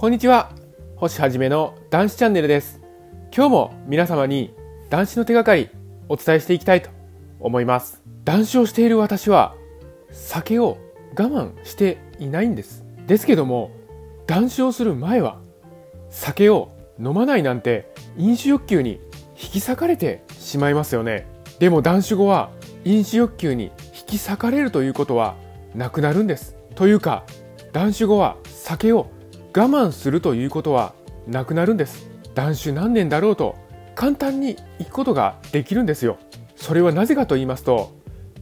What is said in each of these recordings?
こんにちは。星はじめの男子チャンネルです。今日も皆様に男子の手がかりお伝えしていきたいと思います。男子をしている私は酒を我慢していないんです。ですけども男子をする前は酒を飲まないなんて飲酒欲求に引き裂かれてしまいますよね。でも男子後は飲酒欲求に引き裂かれるということはなくなるんです。というか男子後は酒を我慢するということはなくなるんです。断酒何年だろうと簡単に行くことができるんですよ。それはなぜかと言いますと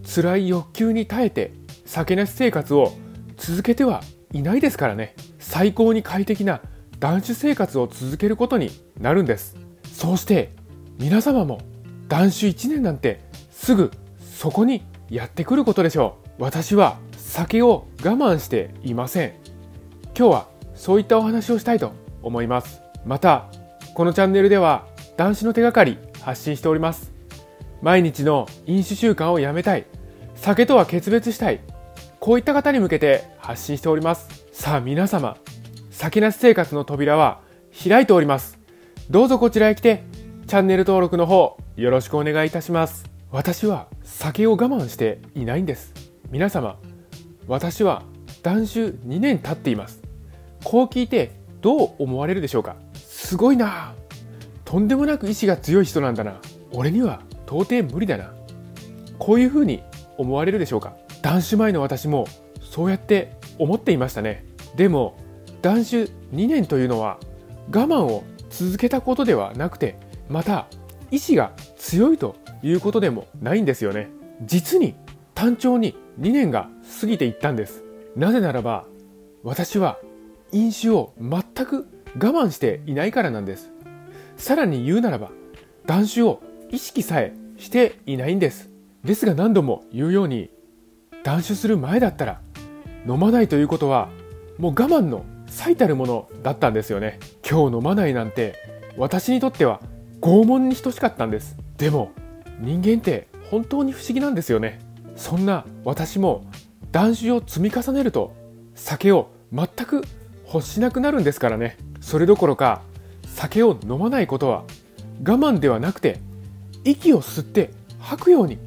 辛い欲求に耐えて酒なし生活を続けてはいないですからね。最高に快適な断酒生活を続けることになるんです。そうして皆様も断酒1年なんてすぐそこにやってくることでしょう。私は酒を我慢していません。今日はそういったお話をしたいと思います。またこのチャンネルでは男子の手がかり発信しております。毎日の飲酒習慣をやめたい。酒とは決別したい。こういった方に向けて発信しております。さあ皆様酒なし生活の扉は開いております。どうぞこちらへ来てチャンネル登録の方よろしくお願いいたします。私は酒を我慢していないんです。皆様私は断酒2年経っています。こう聞いてどう思われるでしょうか？すごいな。とんでもなく意志が強い人なんだな。俺には到底無理だな。こういうふうに思われるでしょうか？断酒前の私もそうやって思っていましたね。でも断酒2年というのは我慢を続けたことではなくてまた意志が強いということでもないんですよね。実に単調に2年が過ぎていったんです。なぜならば私は飲酒を全く我慢していないからなんです。さらに言うならば断酒を意識さえしていないんです。ですが何度も言うように断酒する前だったら飲まないということはもう我慢の最たるものだったんですよね。今日飲まないなんて私にとっては拷問に等しかったんです。でも人間って本当に不思議なんですよね。そんな私も断酒を積み重ねると酒を全く欲しなくなるんですからね。それどころか酒を飲まないことは我慢ではなくて息を吸って吐くように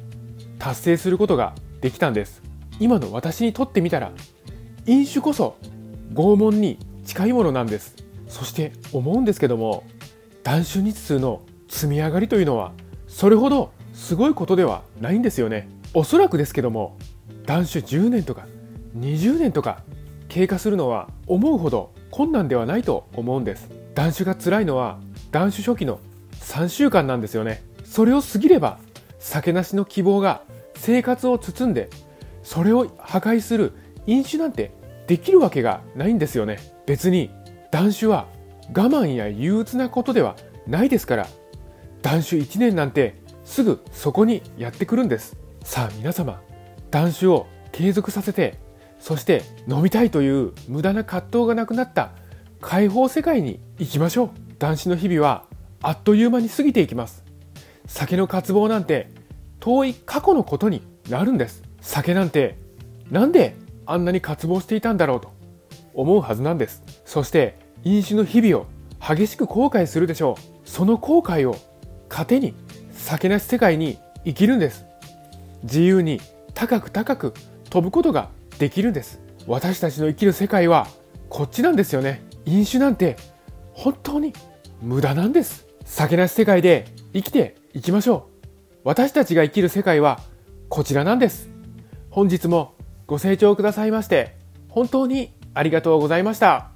達成することができたんです。今の私にとってみたら飲酒こそ拷問に近いものなんです。そして思うんですけども断酒日数の積み上がりというのはそれほどすごいことではないんですよね。おそらくですけども断酒10年とか20年とか経過するのは思うほど困難ではないと思うんです。断酒が辛いのは断酒初期の3週間なんですよね。それを過ぎれば酒なしの希望が生活を包んでそれを破壊する飲酒なんてできるわけがないんですよね。別に断酒は我慢や憂鬱なことではないですから。断酒1年なんてすぐそこにやってくるんです。さあ皆様断酒を継続させてそして飲みたいという無駄な葛藤がなくなった解放世界に行きましょう。男子の日々はあっという間に過ぎていきます。酒の渇望なんて遠い過去のことになるんです。酒なんてなんであんなに渇望していたんだろうと思うはずなんです。そして飲酒の日々を激しく後悔するでしょう。その後悔を糧に酒なし世界に生きるんです。自由に高く高く飛ぶことができるんです。私たちの生きる世界はこっちなんですよね。飲酒なんて本当に無駄なんです。酒なし世界で生きていきましょう。私たちが生きる世界はこちらなんです。本日もご清聴くださいまして本当にありがとうございました。